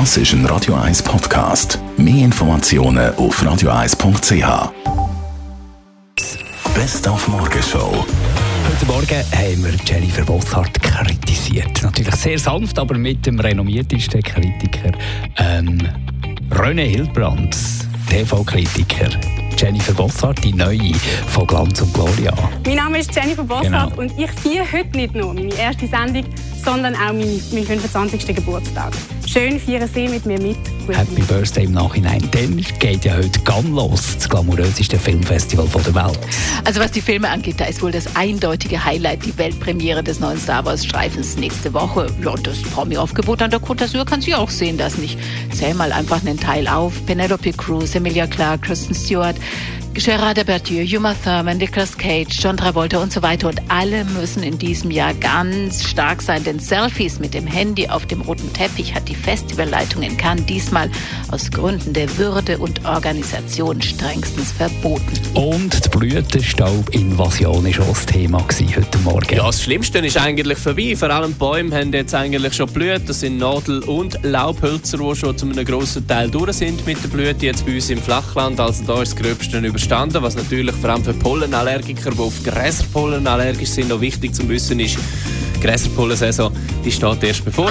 Das ist ein Radio 1 Podcast. Mehr Informationen auf radio1.ch. Best auf Morgenshow. Heute Morgen haben wir Jennifer Bosshardt kritisiert. Natürlich sehr sanft, aber mit dem renommiertesten Kritiker ähm, René Hildbrand, TV-Kritiker. Jennifer Bosshardt, die neue von Glanz und Gloria. Mein Name ist Jennifer Bosshardt genau. und ich feiere heute nicht nur meine erste Sendung, sondern auch meinen, meinen 25. Geburtstag. Schön feiern Sie mit mir mit. Happy Birthday im Nachhinein. Dann geht ja heute ganz los, das glamouröseste Filmfestival der Welt. Also was die Filme angeht, da ist wohl das eindeutige Highlight die Weltpremiere des neuen Star Wars Streifens nächste Woche. Ja, das Promi-Aufgebot an der Côte d'Azur kann sie auch sehen, das nicht. Zähl mal einfach einen Teil auf. Penelope Cruz, Emilia Clarke, Kristen Stewart. Gerard Depardieu, Uma Thurman, Nicolas Cage, John Travolta und so weiter. Und alle müssen in diesem Jahr ganz stark sein, denn Selfies mit dem Handy auf dem roten Teppich hat die Festivalleitung in Cannes diesmal aus Gründen der Würde und Organisation strengstens verboten. Und die Blütenstaubinvasion war auch das Thema heute Morgen. Ja, das Schlimmste ist eigentlich vorbei. Vor allem Bäume haben jetzt eigentlich schon blüht. Das sind Nadel- und Laubhölzer, die schon zu einem grossen Teil durch sind mit der Blüte. Jetzt bei uns im Flachland. Also da ist das Gröbste über verstanden. Was natürlich vor allem für Pollenallergiker, die auf Gräserpollen allergisch sind, noch wichtig zu wissen ist, die Gräserpollensaison die steht erst bevor.